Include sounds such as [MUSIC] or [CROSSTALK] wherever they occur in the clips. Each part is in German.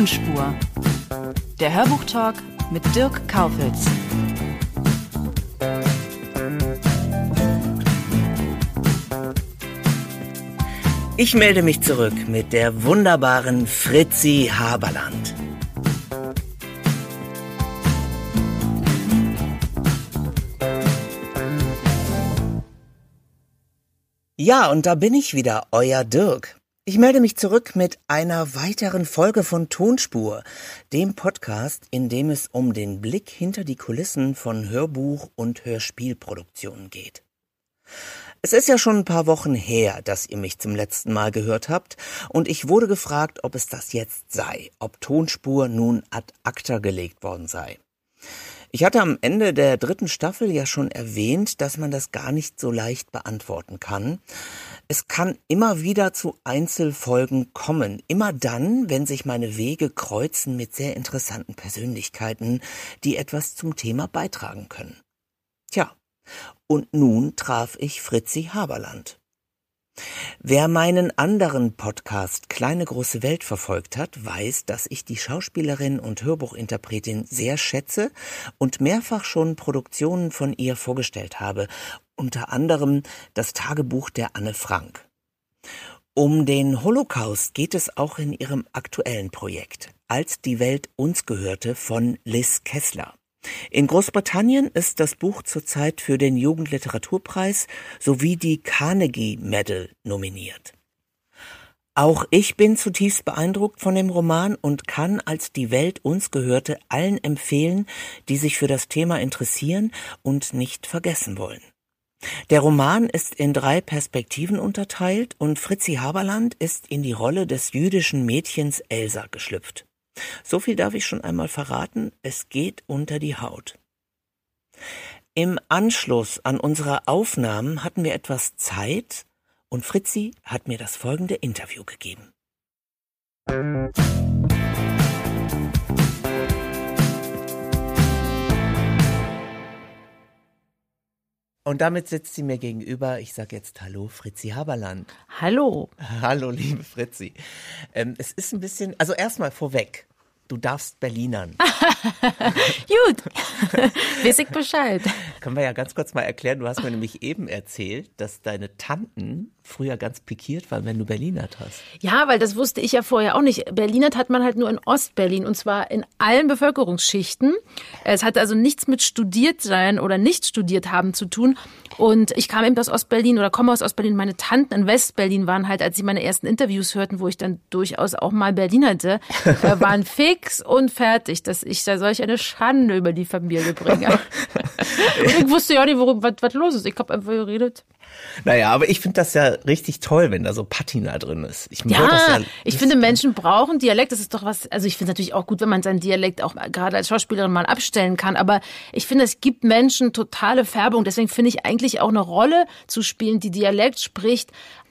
Tonspur. Der Hörbuchtalk mit Dirk Kaufitz. Ich melde mich zurück mit der wunderbaren Fritzi Haberland. Ja, und da bin ich wieder, euer Dirk. Ich melde mich zurück mit einer weiteren Folge von Tonspur, dem Podcast, in dem es um den Blick hinter die Kulissen von Hörbuch- und Hörspielproduktionen geht. Es ist ja schon ein paar Wochen her, dass ihr mich zum letzten Mal gehört habt, und ich wurde gefragt, ob es das jetzt sei, ob Tonspur nun ad acta gelegt worden sei. Ich hatte am Ende der dritten Staffel ja schon erwähnt, dass man das gar nicht so leicht beantworten kann. Es kann immer wieder zu Einzelfolgen kommen, immer dann, wenn sich meine Wege kreuzen mit sehr interessanten Persönlichkeiten, die etwas zum Thema beitragen können. Tja, und nun traf ich Fritzi Haberland. Wer meinen anderen Podcast Kleine große Welt verfolgt hat, weiß, dass ich die Schauspielerin und Hörbuchinterpretin sehr schätze und mehrfach schon Produktionen von ihr vorgestellt habe, unter anderem das Tagebuch der Anne Frank. Um den Holocaust geht es auch in ihrem aktuellen Projekt, als die Welt uns gehörte von Liz Kessler. In Großbritannien ist das Buch zurzeit für den Jugendliteraturpreis sowie die Carnegie Medal nominiert. Auch ich bin zutiefst beeindruckt von dem Roman und kann, als die Welt uns gehörte, allen empfehlen, die sich für das Thema interessieren und nicht vergessen wollen. Der Roman ist in drei Perspektiven unterteilt und Fritzi Haberland ist in die Rolle des jüdischen Mädchens Elsa geschlüpft. So viel darf ich schon einmal verraten, es geht unter die Haut. Im Anschluss an unsere Aufnahmen hatten wir etwas Zeit und Fritzi hat mir das folgende Interview gegeben. Und damit sitzt sie mir gegenüber. Ich sage jetzt Hallo, Fritzi Haberland. Hallo. Hallo, liebe Fritzi. Ähm, es ist ein bisschen, also erstmal vorweg. Du darfst Berlinern. [LAUGHS] Gut, [LAUGHS] weiß ich Bescheid. Können wir ja ganz kurz mal erklären. Du hast mir nämlich eben erzählt, dass deine Tanten früher ganz pikiert waren, wenn du Berlinert hast. Ja, weil das wusste ich ja vorher auch nicht. Berlinert hat man halt nur in Ostberlin und zwar in allen Bevölkerungsschichten. Es hat also nichts mit studiert sein oder nicht studiert haben zu tun. Und ich kam eben aus Ostberlin oder komme aus Ostberlin. Meine Tanten in Westberlin waren halt, als sie meine ersten Interviews hörten, wo ich dann durchaus auch mal Berlinerte, [LAUGHS] äh, waren fix und fertig, dass ich da solch eine Schande über die Familie bringe. [LAUGHS] und ich wusste ja nicht, worum, was, was los ist. Ich habe einfach geredet. Naja, aber ich finde das ja richtig toll, wenn da so Patina drin ist. Ich Ja, das ja ich finde, Menschen brauchen Dialekt. Das ist doch was, also ich finde natürlich auch gut, wenn man seinen Dialekt auch gerade als Schauspielerin mal abstellen kann. Aber ich finde, es gibt Menschen totale Färbung. Deswegen finde ich eigentlich auch eine Rolle zu spielen, die Dialekt spricht,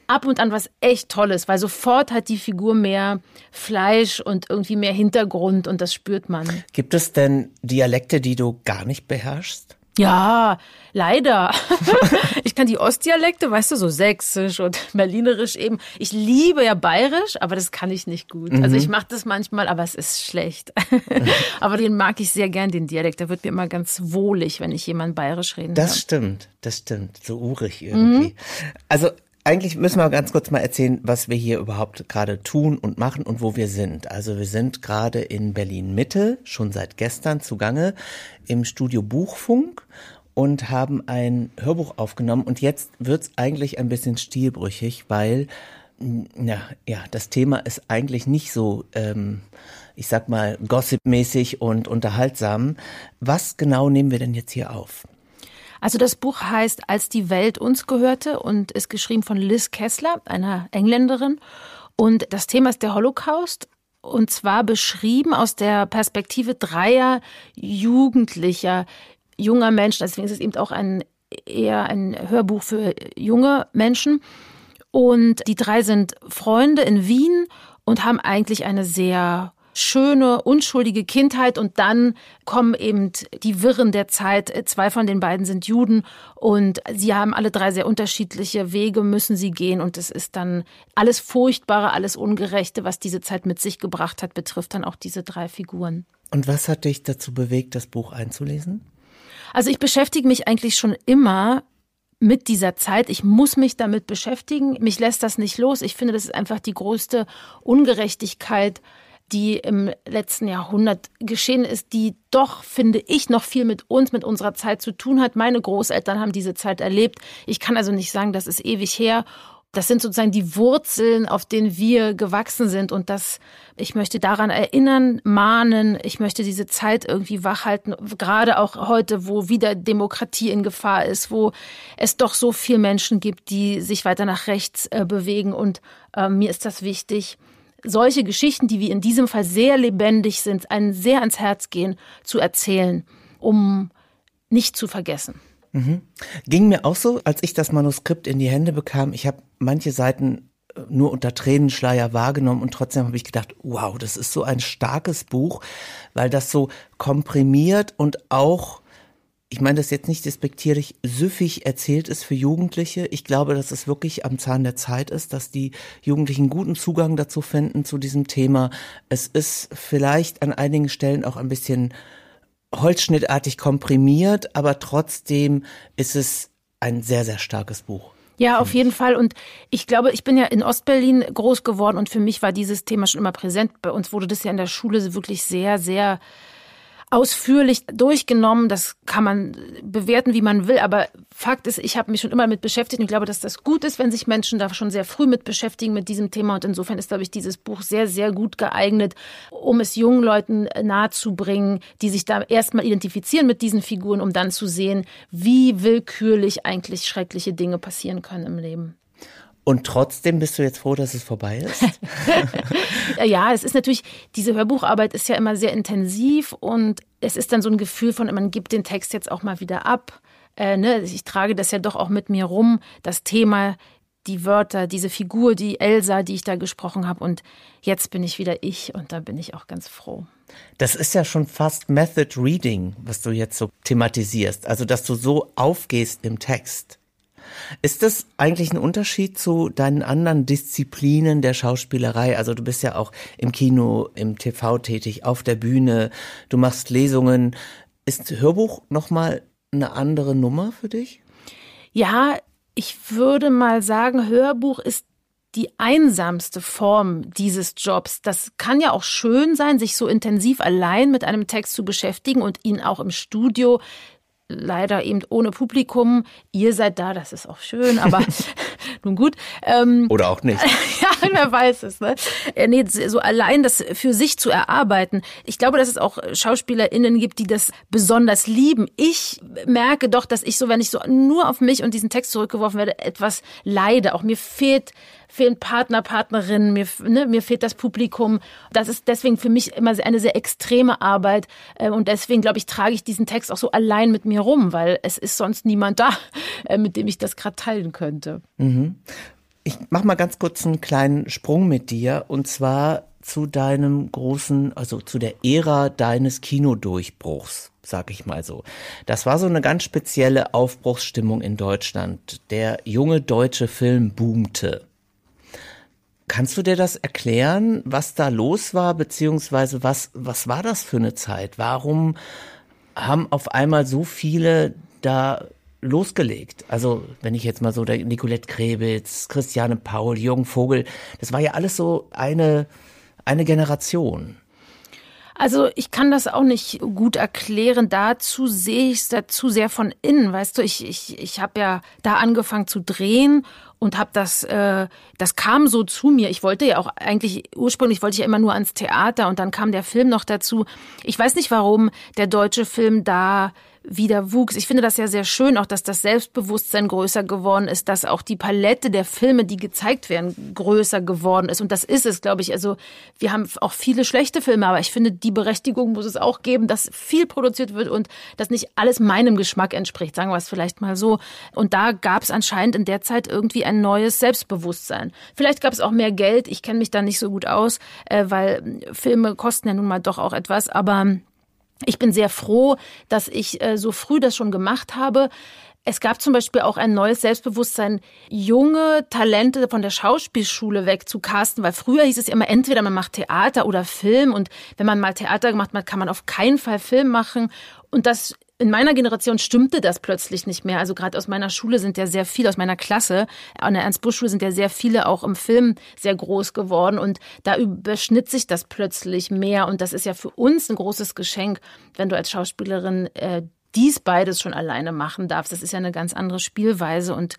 ab und an was echt Tolles, weil sofort hat die Figur mehr Fleisch und irgendwie mehr Hintergrund und das spürt man. Gibt es denn Dialekte, die du gar nicht beherrschst? Ja, leider. [LAUGHS] ich kann die Ostdialekte, weißt du, so sächsisch und [LAUGHS] berlinerisch eben. Ich liebe ja bayerisch, aber das kann ich nicht gut. Also ich mache das manchmal, aber es ist schlecht. [LAUGHS] aber den mag ich sehr gern, den Dialekt. Da wird mir immer ganz wohlig, wenn ich jemand bayerisch reden Das kann. stimmt, das stimmt. So urig irgendwie. Also eigentlich müssen wir ganz kurz mal erzählen, was wir hier überhaupt gerade tun und machen und wo wir sind. Also wir sind gerade in Berlin Mitte, schon seit gestern zugange, im Studio Buchfunk und haben ein Hörbuch aufgenommen. Und jetzt wird's eigentlich ein bisschen stilbrüchig, weil ja, ja, das Thema ist eigentlich nicht so, ähm, ich sag mal, gossipmäßig und unterhaltsam. Was genau nehmen wir denn jetzt hier auf? Also das Buch heißt Als die Welt uns gehörte und ist geschrieben von Liz Kessler, einer Engländerin. Und das Thema ist der Holocaust und zwar beschrieben aus der Perspektive dreier Jugendlicher, junger Menschen. Deswegen ist es eben auch ein eher ein Hörbuch für junge Menschen. Und die drei sind Freunde in Wien und haben eigentlich eine sehr schöne, unschuldige Kindheit und dann kommen eben die Wirren der Zeit. Zwei von den beiden sind Juden und sie haben alle drei sehr unterschiedliche Wege, müssen sie gehen und es ist dann alles Furchtbare, alles Ungerechte, was diese Zeit mit sich gebracht hat, betrifft dann auch diese drei Figuren. Und was hat dich dazu bewegt, das Buch einzulesen? Also ich beschäftige mich eigentlich schon immer mit dieser Zeit. Ich muss mich damit beschäftigen. Mich lässt das nicht los. Ich finde, das ist einfach die größte Ungerechtigkeit die im letzten Jahrhundert geschehen ist, die doch, finde ich, noch viel mit uns, mit unserer Zeit zu tun hat. Meine Großeltern haben diese Zeit erlebt. Ich kann also nicht sagen, das ist ewig her. Das sind sozusagen die Wurzeln, auf denen wir gewachsen sind. Und das, ich möchte daran erinnern, mahnen. Ich möchte diese Zeit irgendwie wachhalten. Gerade auch heute, wo wieder Demokratie in Gefahr ist, wo es doch so viele Menschen gibt, die sich weiter nach rechts äh, bewegen. Und äh, mir ist das wichtig solche Geschichten, die wie in diesem Fall sehr lebendig sind, einen sehr ans Herz gehen, zu erzählen, um nicht zu vergessen. Mhm. Ging mir auch so, als ich das Manuskript in die Hände bekam. Ich habe manche Seiten äh, nur unter Tränenschleier wahrgenommen und trotzdem habe ich gedacht, wow, das ist so ein starkes Buch, weil das so komprimiert und auch ich meine das jetzt nicht despektierlich, süffig erzählt ist für Jugendliche. Ich glaube, dass es wirklich am Zahn der Zeit ist, dass die Jugendlichen guten Zugang dazu finden, zu diesem Thema. Es ist vielleicht an einigen Stellen auch ein bisschen holzschnittartig komprimiert, aber trotzdem ist es ein sehr, sehr starkes Buch. Ja, auf jeden Fall. Und ich glaube, ich bin ja in Ostberlin groß geworden und für mich war dieses Thema schon immer präsent. Bei uns wurde das ja in der Schule wirklich sehr, sehr ausführlich durchgenommen. Das kann man bewerten, wie man will. Aber Fakt ist, ich habe mich schon immer mit beschäftigt und ich glaube, dass das gut ist, wenn sich Menschen da schon sehr früh mit beschäftigen mit diesem Thema. Und insofern ist, glaube ich, dieses Buch sehr, sehr gut geeignet, um es jungen Leuten nahezubringen, die sich da erstmal identifizieren mit diesen Figuren, um dann zu sehen, wie willkürlich eigentlich schreckliche Dinge passieren können im Leben. Und trotzdem bist du jetzt froh, dass es vorbei ist? [LAUGHS] ja, es ist natürlich, diese Hörbucharbeit ist ja immer sehr intensiv und es ist dann so ein Gefühl von, man gibt den Text jetzt auch mal wieder ab. Äh, ne? Ich trage das ja doch auch mit mir rum, das Thema, die Wörter, diese Figur, die Elsa, die ich da gesprochen habe. Und jetzt bin ich wieder ich und da bin ich auch ganz froh. Das ist ja schon fast Method Reading, was du jetzt so thematisierst. Also, dass du so aufgehst im Text. Ist das eigentlich ein Unterschied zu deinen anderen Disziplinen der Schauspielerei? Also du bist ja auch im Kino, im TV tätig, auf der Bühne, du machst Lesungen. Ist Hörbuch nochmal eine andere Nummer für dich? Ja, ich würde mal sagen, Hörbuch ist die einsamste Form dieses Jobs. Das kann ja auch schön sein, sich so intensiv allein mit einem Text zu beschäftigen und ihn auch im Studio leider eben ohne Publikum. Ihr seid da, das ist auch schön, aber [LAUGHS] [LAUGHS] nun gut. Ähm, Oder auch nicht. [LAUGHS] ja, wer weiß es. Ne? Äh, nee, so allein das für sich zu erarbeiten. Ich glaube, dass es auch SchauspielerInnen gibt, die das besonders lieben. Ich merke doch, dass ich so, wenn ich so nur auf mich und diesen Text zurückgeworfen werde, etwas leide. Auch mir fehlt fehlen Partner, Partnerinnen, mir, ne, mir fehlt das Publikum. Das ist deswegen für mich immer eine sehr extreme Arbeit. Äh, und deswegen, glaube ich, trage ich diesen Text auch so allein mit mir rum, weil es ist sonst niemand da, [LAUGHS] äh, mit dem ich das gerade teilen könnte. Mhm. Ich mache mal ganz kurz einen kleinen Sprung mit dir und zwar zu deinem großen, also zu der Ära deines Kinodurchbruchs, sag ich mal so. Das war so eine ganz spezielle Aufbruchsstimmung in Deutschland. Der junge deutsche Film boomte. Kannst du dir das erklären, was da los war, beziehungsweise was, was war das für eine Zeit? Warum haben auf einmal so viele da losgelegt? Also, wenn ich jetzt mal so, der Nicolette Krebitz, Christiane Paul, Jürgen Vogel, das war ja alles so eine, eine Generation. Also ich kann das auch nicht gut erklären. Dazu sehe ich es dazu sehr von innen. Weißt du, ich, ich, ich habe ja da angefangen zu drehen und habe das, äh, das kam so zu mir. Ich wollte ja auch eigentlich, ursprünglich wollte ich ja immer nur ans Theater und dann kam der Film noch dazu. Ich weiß nicht, warum der deutsche Film da wieder wuchs. Ich finde das ja sehr schön, auch dass das Selbstbewusstsein größer geworden ist, dass auch die Palette der Filme, die gezeigt werden, größer geworden ist. Und das ist es, glaube ich. Also wir haben auch viele schlechte Filme, aber ich finde, die Berechtigung muss es auch geben, dass viel produziert wird und dass nicht alles meinem Geschmack entspricht, sagen wir es vielleicht mal so. Und da gab es anscheinend in der Zeit irgendwie ein neues Selbstbewusstsein. Vielleicht gab es auch mehr Geld. Ich kenne mich da nicht so gut aus, äh, weil Filme kosten ja nun mal doch auch etwas. Aber ich bin sehr froh, dass ich äh, so früh das schon gemacht habe. Es gab zum Beispiel auch ein neues Selbstbewusstsein, junge Talente von der Schauspielschule wegzucasten, weil früher hieß es immer, entweder man macht Theater oder Film und wenn man mal Theater gemacht hat, kann man auf keinen Fall Film machen. Und das in meiner Generation stimmte das plötzlich nicht mehr. Also gerade aus meiner Schule sind ja sehr viele, aus meiner Klasse, an der Ernst-Busch-Schule sind ja sehr viele auch im Film sehr groß geworden und da überschnitt sich das plötzlich mehr und das ist ja für uns ein großes Geschenk, wenn du als Schauspielerin äh, dies beides schon alleine machen darfst. Das ist ja eine ganz andere Spielweise und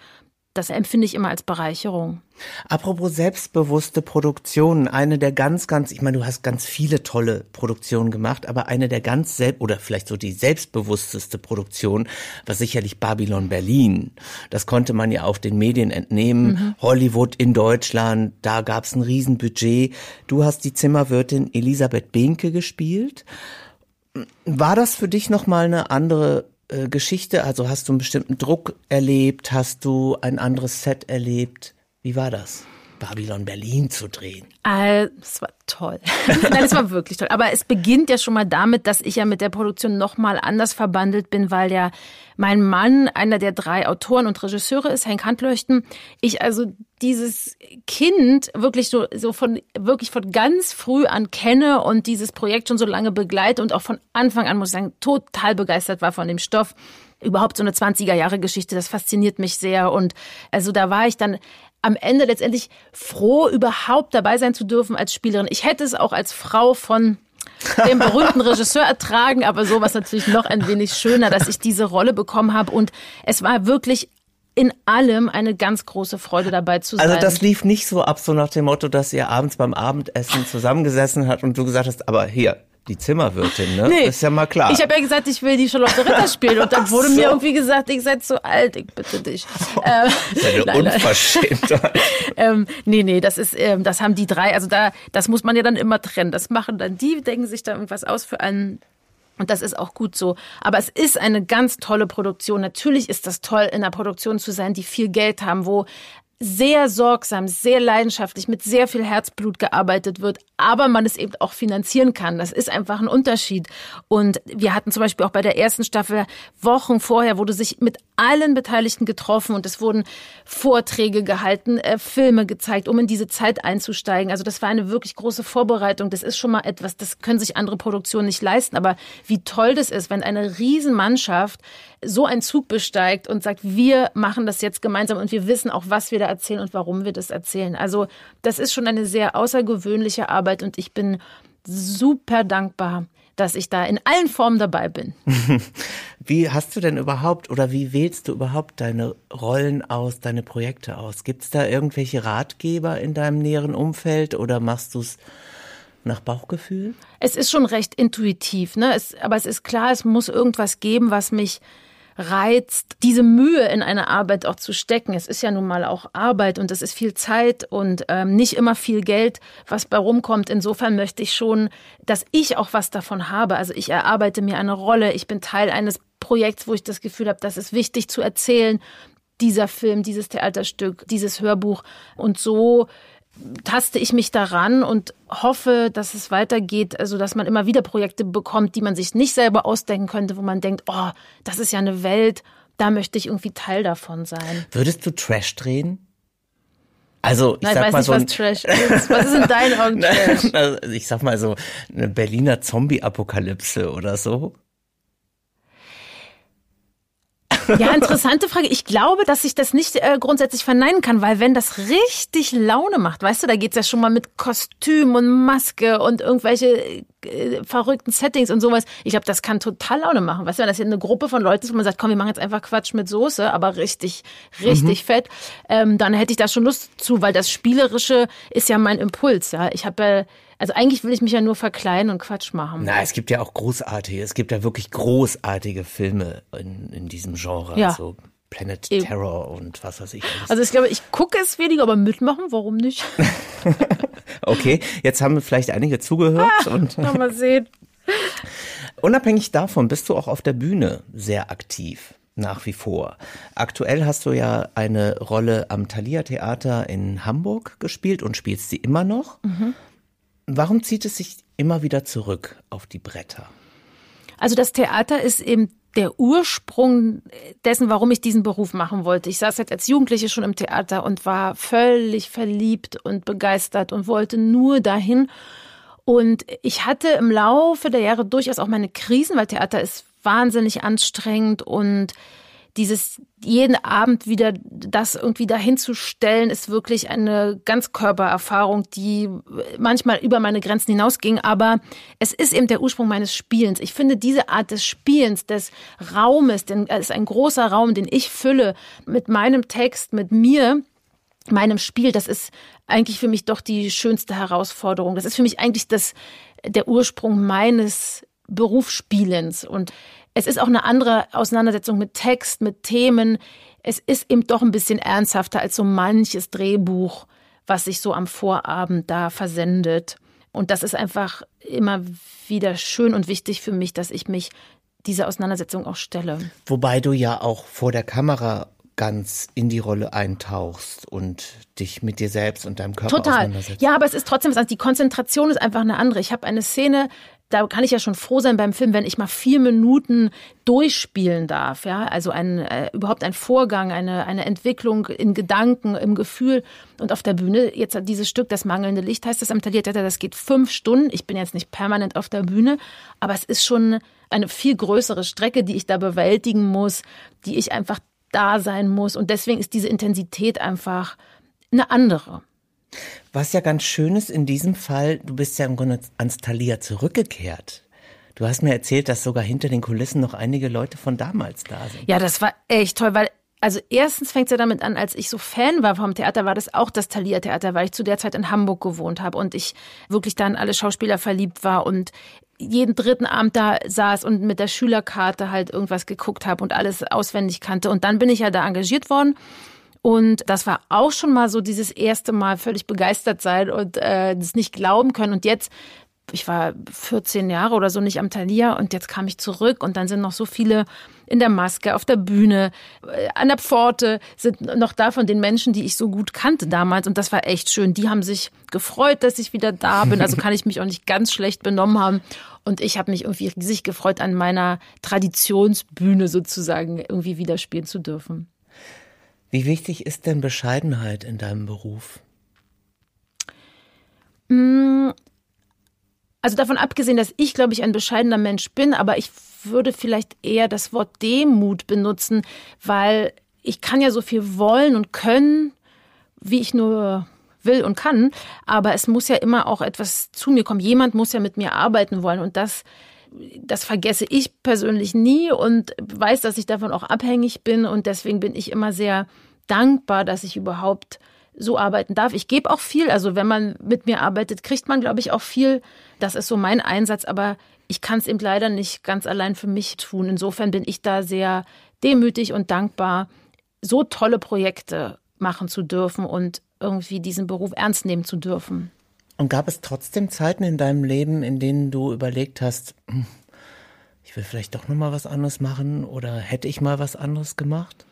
das empfinde ich immer als Bereicherung. Apropos selbstbewusste Produktionen, eine der ganz, ganz, ich meine, du hast ganz viele tolle Produktionen gemacht, aber eine der ganz selbst, oder vielleicht so die selbstbewussteste Produktion war sicherlich Babylon Berlin. Das konnte man ja auch den Medien entnehmen. Mhm. Hollywood in Deutschland, da gab es ein Riesenbudget. Du hast die Zimmerwirtin Elisabeth Behnke gespielt. War das für dich nochmal eine andere äh, Geschichte? Also hast du einen bestimmten Druck erlebt? Hast du ein anderes Set erlebt? Wie war das? Babylon Berlin zu drehen. Äh, es war toll. [LAUGHS] Nein, es war wirklich toll. Aber es beginnt ja schon mal damit, dass ich ja mit der Produktion nochmal anders verbandelt bin, weil ja mein Mann einer der drei Autoren und Regisseure ist, Henk Handleuchten. Ich also dieses Kind wirklich so, so von, wirklich von ganz früh an kenne und dieses Projekt schon so lange begleite und auch von Anfang an, muss ich sagen, total begeistert war von dem Stoff überhaupt so eine 20er Jahre Geschichte, das fasziniert mich sehr und also da war ich dann am Ende letztendlich froh, überhaupt dabei sein zu dürfen als Spielerin. Ich hätte es auch als Frau von dem berühmten [LAUGHS] Regisseur ertragen, aber so war es natürlich noch ein wenig schöner, dass ich diese Rolle bekommen habe. Und es war wirklich in allem eine ganz große Freude dabei zu also sein. Also das lief nicht so ab, so nach dem Motto, dass ihr abends beim Abendessen zusammengesessen habt und du gesagt hast, aber hier, die Zimmerwirtin, ne? Nee, ist ja mal klar. Ich habe ja gesagt, ich will die Charlotte Ritter spielen und dann wurde so. mir irgendwie gesagt, ich seid so alt, ich bitte dich. Ähm, das ist eine [LAUGHS] Unverschämtheit. [LAUGHS] ähm, nee, nee, das ist, ähm, das haben die drei, also da, das muss man ja dann immer trennen. Das machen dann die, denken sich da irgendwas aus für einen und das ist auch gut so. Aber es ist eine ganz tolle Produktion. Natürlich ist das toll, in einer Produktion zu sein, die viel Geld haben, wo sehr sorgsam, sehr leidenschaftlich, mit sehr viel Herzblut gearbeitet wird, aber man es eben auch finanzieren kann. Das ist einfach ein Unterschied. Und wir hatten zum Beispiel auch bei der ersten Staffel Wochen vorher, wurde sich mit allen Beteiligten getroffen und es wurden Vorträge gehalten, äh, Filme gezeigt, um in diese Zeit einzusteigen. Also das war eine wirklich große Vorbereitung. Das ist schon mal etwas, das können sich andere Produktionen nicht leisten. Aber wie toll das ist, wenn eine Riesenmannschaft so einen Zug besteigt und sagt, wir machen das jetzt gemeinsam und wir wissen auch, was wir da erzählen und warum wir das erzählen. Also das ist schon eine sehr außergewöhnliche Arbeit und ich bin super dankbar, dass ich da in allen Formen dabei bin. [LAUGHS] Wie hast du denn überhaupt oder wie wählst du überhaupt deine Rollen aus, deine Projekte aus? Gibt es da irgendwelche Ratgeber in deinem näheren Umfeld oder machst du es nach Bauchgefühl? Es ist schon recht intuitiv, ne? Es, aber es ist klar, es muss irgendwas geben, was mich reizt, diese Mühe in eine Arbeit auch zu stecken. Es ist ja nun mal auch Arbeit und es ist viel Zeit und ähm, nicht immer viel Geld, was bei rumkommt. Insofern möchte ich schon, dass ich auch was davon habe. Also ich erarbeite mir eine Rolle, ich bin Teil eines Projekts, wo ich das Gefühl habe, das ist wichtig zu erzählen. Dieser Film, dieses Theaterstück, dieses Hörbuch. Und so taste ich mich daran und hoffe, dass es weitergeht, also dass man immer wieder Projekte bekommt, die man sich nicht selber ausdenken könnte, wo man denkt, oh, das ist ja eine Welt, da möchte ich irgendwie Teil davon sein. Würdest du Trash drehen? Also, ich Nein, sag ich weiß mal nicht, so was Trash ist. Was ist in deinen Augen [LAUGHS] Trash? Also, ich sag mal so eine Berliner Zombie-Apokalypse oder so. Ja, interessante Frage. Ich glaube, dass ich das nicht äh, grundsätzlich verneinen kann, weil wenn das richtig Laune macht, weißt du, da geht's ja schon mal mit Kostüm und Maske und irgendwelche äh, verrückten Settings und sowas. Ich glaube, das kann total Laune machen. Weißt du, wenn das hier eine Gruppe von Leuten ist, wo man sagt, komm, wir machen jetzt einfach Quatsch mit Soße, aber richtig, richtig mhm. fett, ähm, dann hätte ich da schon Lust zu, weil das Spielerische ist ja mein Impuls. Ja, ich habe ja also eigentlich will ich mich ja nur verkleiden und Quatsch machen. Na, es gibt ja auch großartige, es gibt ja wirklich großartige Filme in, in diesem Genre. Ja. Also Planet Eben. Terror und was weiß ich. Alles. Also ich glaube, ich gucke es weniger, aber mitmachen, warum nicht? [LAUGHS] okay, jetzt haben vielleicht einige zugehört. Ah, und mal sehen. [LAUGHS] Unabhängig davon bist du auch auf der Bühne sehr aktiv nach wie vor. Aktuell hast du ja eine Rolle am Thalia Theater in Hamburg gespielt und spielst sie immer noch. Mhm. Warum zieht es sich immer wieder zurück auf die Bretter? Also das Theater ist eben der Ursprung dessen, warum ich diesen Beruf machen wollte. Ich saß jetzt als Jugendliche schon im Theater und war völlig verliebt und begeistert und wollte nur dahin. Und ich hatte im Laufe der Jahre durchaus auch meine Krisen, weil Theater ist wahnsinnig anstrengend und dieses jeden Abend wieder das irgendwie dahinzustellen, ist wirklich eine Ganzkörpererfahrung, die manchmal über meine Grenzen hinausging. Aber es ist eben der Ursprung meines Spielens. Ich finde diese Art des Spielens, des Raumes, denn es ist ein großer Raum, den ich fülle mit meinem Text, mit mir, meinem Spiel. Das ist eigentlich für mich doch die schönste Herausforderung. Das ist für mich eigentlich das, der Ursprung meines Berufsspielens. Und es ist auch eine andere Auseinandersetzung mit Text, mit Themen. Es ist eben doch ein bisschen ernsthafter als so manches Drehbuch, was sich so am Vorabend da versendet. Und das ist einfach immer wieder schön und wichtig für mich, dass ich mich dieser Auseinandersetzung auch stelle. Wobei du ja auch vor der Kamera ganz in die Rolle eintauchst und dich mit dir selbst und deinem Körper Total. auseinandersetzt. Ja, aber es ist trotzdem was. Die Konzentration ist einfach eine andere. Ich habe eine Szene, da kann ich ja schon froh sein beim Film, wenn ich mal vier Minuten durchspielen darf. Ja, also ein äh, überhaupt ein Vorgang, eine eine Entwicklung in Gedanken, im Gefühl und auf der Bühne. Jetzt dieses Stück, das mangelnde Licht heißt das am Taliertheater, das geht fünf Stunden. Ich bin jetzt nicht permanent auf der Bühne, aber es ist schon eine viel größere Strecke, die ich da bewältigen muss, die ich einfach da sein muss und deswegen ist diese Intensität einfach eine andere. Was ja ganz schön ist in diesem Fall, du bist ja im Grunde ans Thalia zurückgekehrt. Du hast mir erzählt, dass sogar hinter den Kulissen noch einige Leute von damals da sind. Ja, das war echt toll, weil also erstens fängt es ja damit an, als ich so Fan war vom Theater, war das auch das Thalia Theater, weil ich zu der Zeit in Hamburg gewohnt habe und ich wirklich dann alle Schauspieler verliebt war und jeden dritten Abend da saß und mit der Schülerkarte halt irgendwas geguckt habe und alles auswendig kannte. Und dann bin ich ja da engagiert worden und das war auch schon mal so dieses erste Mal völlig begeistert sein und äh, das nicht glauben können. Und jetzt, ich war 14 Jahre oder so nicht am Thalia und jetzt kam ich zurück und dann sind noch so viele in der Maske, auf der Bühne, äh, an der Pforte, sind noch da von den Menschen, die ich so gut kannte damals. Und das war echt schön. Die haben sich gefreut, dass ich wieder da bin. Also kann ich mich auch nicht ganz schlecht benommen haben. Und ich habe mich irgendwie riesig gefreut, an meiner Traditionsbühne sozusagen irgendwie wieder spielen zu dürfen. Wie wichtig ist denn Bescheidenheit in deinem Beruf? Mm, also davon abgesehen, dass ich, glaube ich, ein bescheidener Mensch bin, aber ich würde vielleicht eher das Wort Demut benutzen, weil ich kann ja so viel wollen und können, wie ich nur will und kann, aber es muss ja immer auch etwas zu mir kommen. Jemand muss ja mit mir arbeiten wollen und das das vergesse ich persönlich nie und weiß, dass ich davon auch abhängig bin und deswegen bin ich immer sehr dankbar, dass ich überhaupt so arbeiten darf. Ich gebe auch viel, also wenn man mit mir arbeitet, kriegt man, glaube ich, auch viel. Das ist so mein Einsatz, aber ich kann es eben leider nicht ganz allein für mich tun. Insofern bin ich da sehr demütig und dankbar, so tolle Projekte machen zu dürfen und irgendwie diesen Beruf ernst nehmen zu dürfen. Und gab es trotzdem Zeiten in deinem Leben, in denen du überlegt hast, hm, ich will vielleicht doch noch mal was anderes machen oder hätte ich mal was anderes gemacht?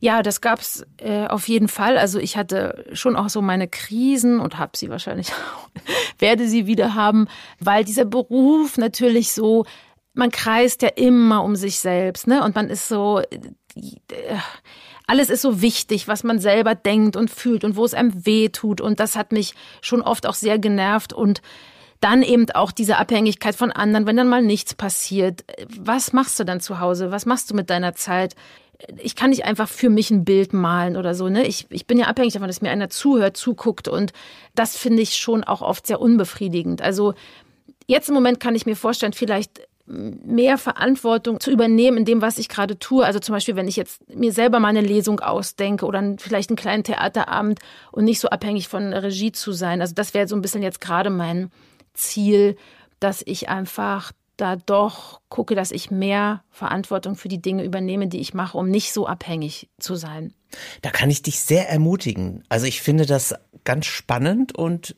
Ja, das gab's äh, auf jeden Fall. Also ich hatte schon auch so meine Krisen und habe sie wahrscheinlich auch, [LAUGHS] werde sie wieder haben, weil dieser Beruf natürlich so, man kreist ja immer um sich selbst, ne? Und man ist so, äh, alles ist so wichtig, was man selber denkt und fühlt und wo es einem weh tut. Und das hat mich schon oft auch sehr genervt und dann eben auch diese Abhängigkeit von anderen, wenn dann mal nichts passiert. Was machst du dann zu Hause? Was machst du mit deiner Zeit? Ich kann nicht einfach für mich ein Bild malen oder so, ne? Ich, ich bin ja abhängig davon, dass mir einer zuhört, zuguckt und das finde ich schon auch oft sehr unbefriedigend. Also jetzt im Moment kann ich mir vorstellen, vielleicht mehr Verantwortung zu übernehmen in dem, was ich gerade tue. Also zum Beispiel, wenn ich jetzt mir selber mal eine Lesung ausdenke oder vielleicht einen kleinen Theaterabend und nicht so abhängig von Regie zu sein. Also das wäre so ein bisschen jetzt gerade mein Ziel, dass ich einfach da doch gucke, dass ich mehr Verantwortung für die Dinge übernehme, die ich mache, um nicht so abhängig zu sein. Da kann ich dich sehr ermutigen. Also ich finde das ganz spannend und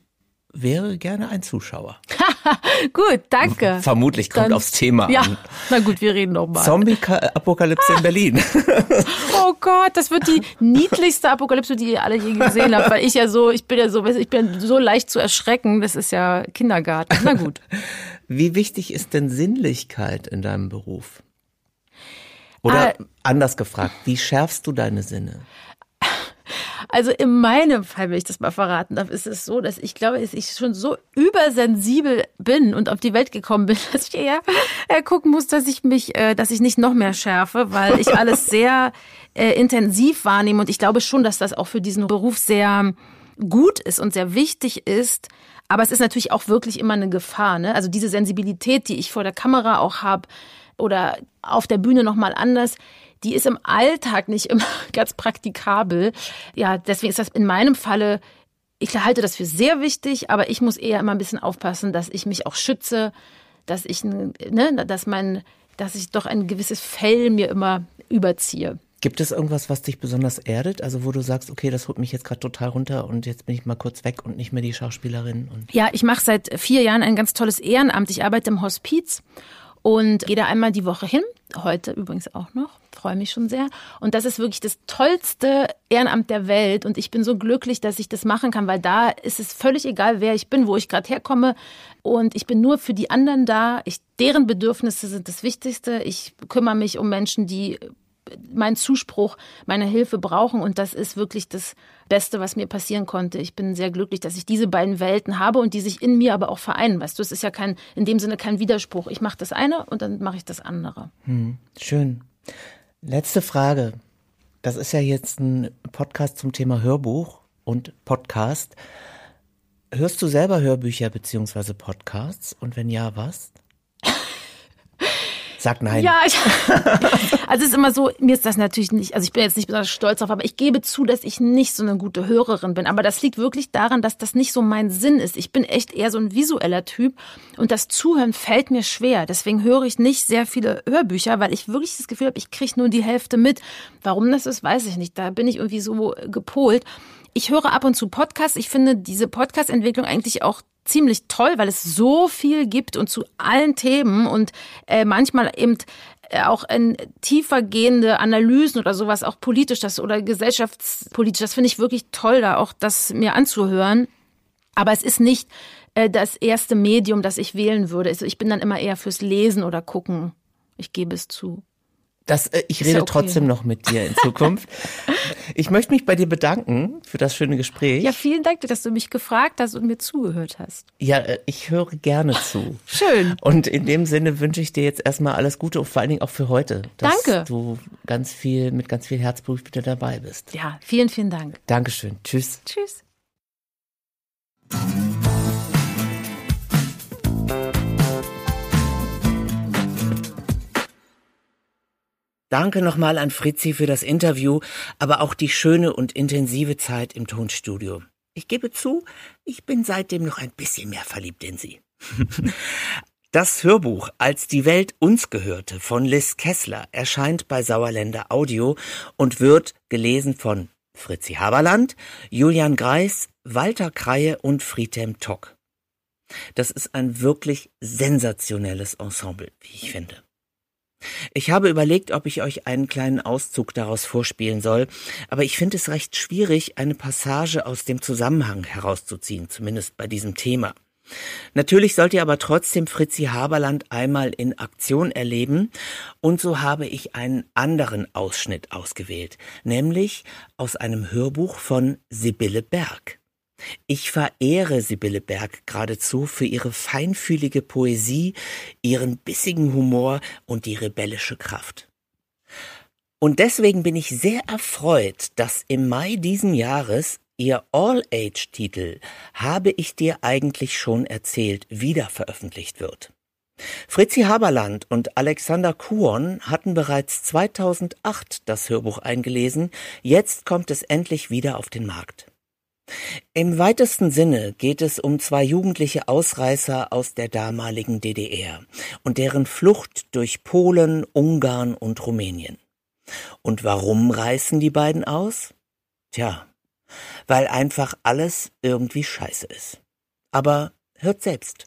wäre gerne ein Zuschauer. [LAUGHS] gut, danke. Vermutlich kommt Dann, aufs Thema ja, an. Na gut, wir reden nochmal. Zombie-Apokalypse in Berlin. [LAUGHS] oh Gott, das wird die niedlichste Apokalypse, die ihr alle je gesehen habt, weil ich ja so, ich bin ja so, ich bin so leicht zu erschrecken, das ist ja Kindergarten. Na gut. [LAUGHS] Wie wichtig ist denn Sinnlichkeit in deinem Beruf? Oder ah, anders gefragt, wie schärfst du deine Sinne? Also in meinem Fall, wenn ich das mal verraten darf, ist es so, dass ich glaube, dass ich schon so übersensibel bin und auf die Welt gekommen bin, [LAUGHS] dass ich eher äh, gucken muss, dass ich mich, äh, dass ich nicht noch mehr schärfe, weil ich alles sehr äh, intensiv wahrnehme und ich glaube schon, dass das auch für diesen Beruf sehr gut ist und sehr wichtig ist. Aber es ist natürlich auch wirklich immer eine Gefahr. Ne? Also diese Sensibilität, die ich vor der Kamera auch habe oder auf der Bühne nochmal anders, die ist im Alltag nicht immer [LAUGHS] ganz praktikabel. Ja, deswegen ist das in meinem Falle, ich halte das für sehr wichtig, aber ich muss eher immer ein bisschen aufpassen, dass ich mich auch schütze, dass ich, ne, dass mein, dass ich doch ein gewisses Fell mir immer überziehe. Gibt es irgendwas, was dich besonders erdet? Also wo du sagst, okay, das holt mich jetzt gerade total runter und jetzt bin ich mal kurz weg und nicht mehr die Schauspielerin? ja, ich mache seit vier Jahren ein ganz tolles Ehrenamt. Ich arbeite im Hospiz und gehe da einmal die Woche hin. Heute übrigens auch noch. Freue mich schon sehr. Und das ist wirklich das tollste Ehrenamt der Welt. Und ich bin so glücklich, dass ich das machen kann, weil da ist es völlig egal, wer ich bin, wo ich gerade herkomme. Und ich bin nur für die anderen da. Ich, deren Bedürfnisse sind das Wichtigste. Ich kümmere mich um Menschen, die meinen Zuspruch, meine Hilfe brauchen. Und das ist wirklich das Beste, was mir passieren konnte. Ich bin sehr glücklich, dass ich diese beiden Welten habe und die sich in mir aber auch vereinen. Weißt du, es ist ja kein, in dem Sinne kein Widerspruch. Ich mache das eine und dann mache ich das andere. Hm, schön. Letzte Frage. Das ist ja jetzt ein Podcast zum Thema Hörbuch und Podcast. Hörst du selber Hörbücher beziehungsweise Podcasts? Und wenn ja, was? Sag nein. Ja, ich, [LAUGHS] also es ist immer so, mir ist das natürlich nicht, also ich bin jetzt nicht besonders stolz auf, aber ich gebe zu, dass ich nicht so eine gute Hörerin bin. Aber das liegt wirklich daran, dass das nicht so mein Sinn ist. Ich bin echt eher so ein visueller Typ und das Zuhören fällt mir schwer. Deswegen höre ich nicht sehr viele Hörbücher, weil ich wirklich das Gefühl habe, ich kriege nur die Hälfte mit. Warum das ist, weiß ich nicht. Da bin ich irgendwie so gepolt. Ich höre ab und zu Podcasts. Ich finde diese Podcast-Entwicklung eigentlich auch ziemlich toll, weil es so viel gibt und zu allen Themen und äh, manchmal eben äh, auch in tiefer gehende Analysen oder sowas, auch politisch das oder gesellschaftspolitisch. Das finde ich wirklich toll, da auch das mir anzuhören. Aber es ist nicht äh, das erste Medium, das ich wählen würde. Also ich bin dann immer eher fürs Lesen oder gucken. Ich gebe es zu. Das, äh, ich rede ja okay. trotzdem noch mit dir in Zukunft. [LAUGHS] ich möchte mich bei dir bedanken für das schöne Gespräch. Ja, vielen Dank, dass du mich gefragt hast und mir zugehört hast. Ja, äh, ich höre gerne zu. [LAUGHS] Schön. Und in dem Sinne wünsche ich dir jetzt erstmal alles Gute und vor allen Dingen auch für heute. Dass Danke. du ganz viel, mit ganz viel Herzblut wieder dabei bist. Ja, vielen, vielen Dank. Dankeschön. Tschüss. Tschüss. Danke nochmal an Fritzi für das Interview, aber auch die schöne und intensive Zeit im Tonstudio. Ich gebe zu, ich bin seitdem noch ein bisschen mehr verliebt in sie. [LAUGHS] Das Hörbuch Als die Welt uns gehörte von Liz Kessler erscheint bei Sauerländer Audio und wird gelesen von Fritzi Haberland, Julian Greis, Walter Kreie und Friedhelm Tock. Das ist ein wirklich sensationelles Ensemble, wie ich finde. Ich habe überlegt, ob ich euch einen kleinen Auszug daraus vorspielen soll, aber ich finde es recht schwierig, eine Passage aus dem Zusammenhang herauszuziehen, zumindest bei diesem Thema. Natürlich sollt ihr aber trotzdem Fritzi Haberland einmal in Aktion erleben, und so habe ich einen anderen Ausschnitt ausgewählt, nämlich aus einem Hörbuch von Sibylle Berg. Ich verehre Sibylle Berg geradezu für ihre feinfühlige Poesie, ihren bissigen Humor und die rebellische Kraft. Und deswegen bin ich sehr erfreut, dass im Mai diesen Jahres ihr All-Age-Titel Habe ich dir eigentlich schon erzählt wieder veröffentlicht wird. Fritzi Haberland und Alexander Kuon hatten bereits 2008 das Hörbuch eingelesen, jetzt kommt es endlich wieder auf den Markt. Im weitesten Sinne geht es um zwei jugendliche Ausreißer aus der damaligen DDR und deren Flucht durch Polen, Ungarn und Rumänien. Und warum reißen die beiden aus? Tja, weil einfach alles irgendwie scheiße ist. Aber hört selbst.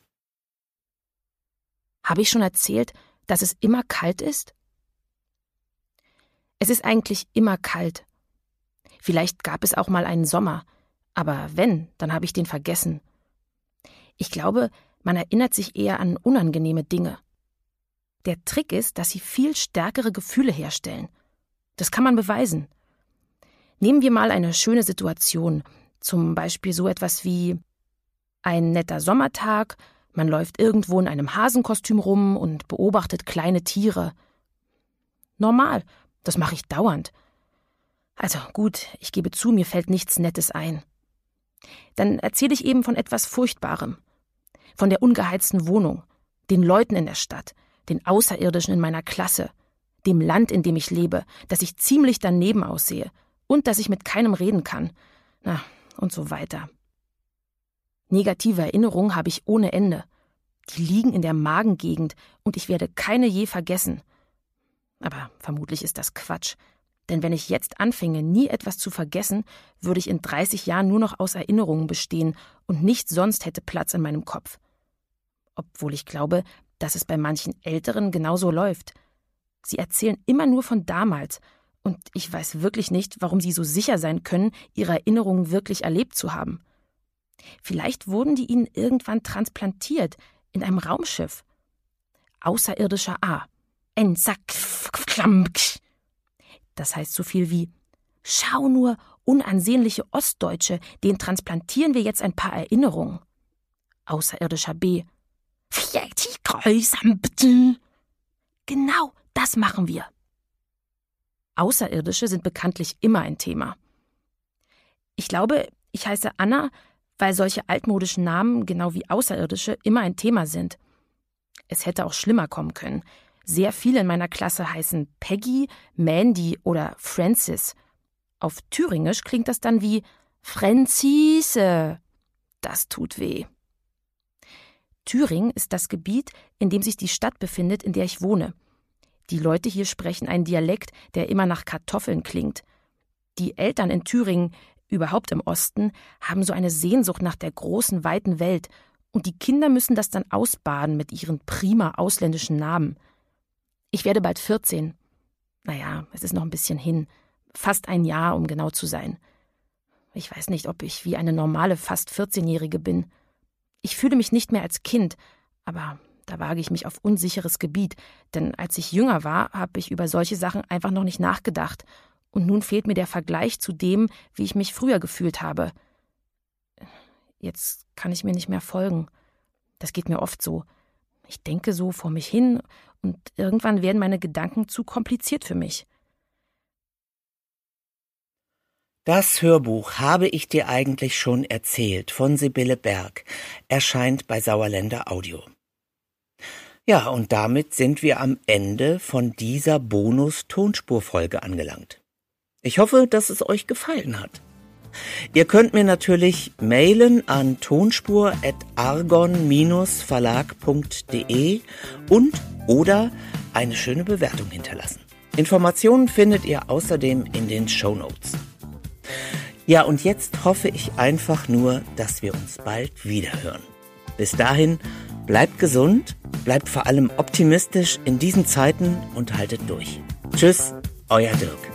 Habe ich schon erzählt, dass es immer kalt ist? Es ist eigentlich immer kalt. Vielleicht gab es auch mal einen Sommer, aber wenn, dann habe ich den vergessen. Ich glaube, man erinnert sich eher an unangenehme Dinge. Der Trick ist, dass sie viel stärkere Gefühle herstellen. Das kann man beweisen. Nehmen wir mal eine schöne Situation, zum Beispiel so etwas wie ein netter Sommertag, man läuft irgendwo in einem Hasenkostüm rum und beobachtet kleine Tiere. Normal, das mache ich dauernd. Also gut, ich gebe zu, mir fällt nichts Nettes ein. Dann erzähle ich eben von etwas Furchtbarem. Von der ungeheizten Wohnung, den Leuten in der Stadt, den Außerirdischen in meiner Klasse, dem Land, in dem ich lebe, dass ich ziemlich daneben aussehe und dass ich mit keinem reden kann. Na, und so weiter. Negative Erinnerungen habe ich ohne Ende. Die liegen in der Magengegend und ich werde keine je vergessen. Aber vermutlich ist das Quatsch. Denn wenn ich jetzt anfinge, nie etwas zu vergessen, würde ich in 30 Jahren nur noch aus Erinnerungen bestehen und nichts sonst hätte Platz in meinem Kopf. Obwohl ich glaube, dass es bei manchen Älteren genauso läuft. Sie erzählen immer nur von damals, und ich weiß wirklich nicht, warum sie so sicher sein können, ihre Erinnerungen wirklich erlebt zu haben. Vielleicht wurden die ihnen irgendwann transplantiert in einem Raumschiff. Außerirdischer A. Das heißt so viel wie Schau nur, unansehnliche Ostdeutsche, den transplantieren wir jetzt ein paar Erinnerungen. Außerirdischer B. Genau, das machen wir. Außerirdische sind bekanntlich immer ein Thema. Ich glaube, ich heiße Anna, weil solche altmodischen Namen, genau wie Außerirdische, immer ein Thema sind. Es hätte auch schlimmer kommen können. Sehr viele in meiner Klasse heißen Peggy, Mandy oder Francis. Auf Thüringisch klingt das dann wie Franzise. Das tut weh. Thüringen ist das Gebiet, in dem sich die Stadt befindet, in der ich wohne. Die Leute hier sprechen einen Dialekt, der immer nach Kartoffeln klingt. Die Eltern in Thüringen, überhaupt im Osten, haben so eine Sehnsucht nach der großen, weiten Welt, und die Kinder müssen das dann ausbaden mit ihren prima ausländischen Namen. Ich werde bald 14. Naja, es ist noch ein bisschen hin. Fast ein Jahr, um genau zu sein. Ich weiß nicht, ob ich wie eine normale fast 14-Jährige bin. Ich fühle mich nicht mehr als Kind, aber da wage ich mich auf unsicheres Gebiet, denn als ich jünger war, habe ich über solche Sachen einfach noch nicht nachgedacht und nun fehlt mir der Vergleich zu dem, wie ich mich früher gefühlt habe. Jetzt kann ich mir nicht mehr folgen. Das geht mir oft so. Ich denke so vor mich hin und irgendwann werden meine Gedanken zu kompliziert für mich. Das Hörbuch habe ich dir eigentlich schon erzählt von Sibylle Berg, erscheint bei Sauerländer Audio. Ja, und damit sind wir am Ende von dieser Bonus-Tonspurfolge angelangt. Ich hoffe, dass es euch gefallen hat. Ihr könnt mir natürlich mailen an tonspur.argon-verlag.de und oder eine schöne Bewertung hinterlassen. Informationen findet ihr außerdem in den Show Notes. Ja, und jetzt hoffe ich einfach nur, dass wir uns bald wiederhören. Bis dahin, bleibt gesund, bleibt vor allem optimistisch in diesen Zeiten und haltet durch. Tschüss, euer Dirk.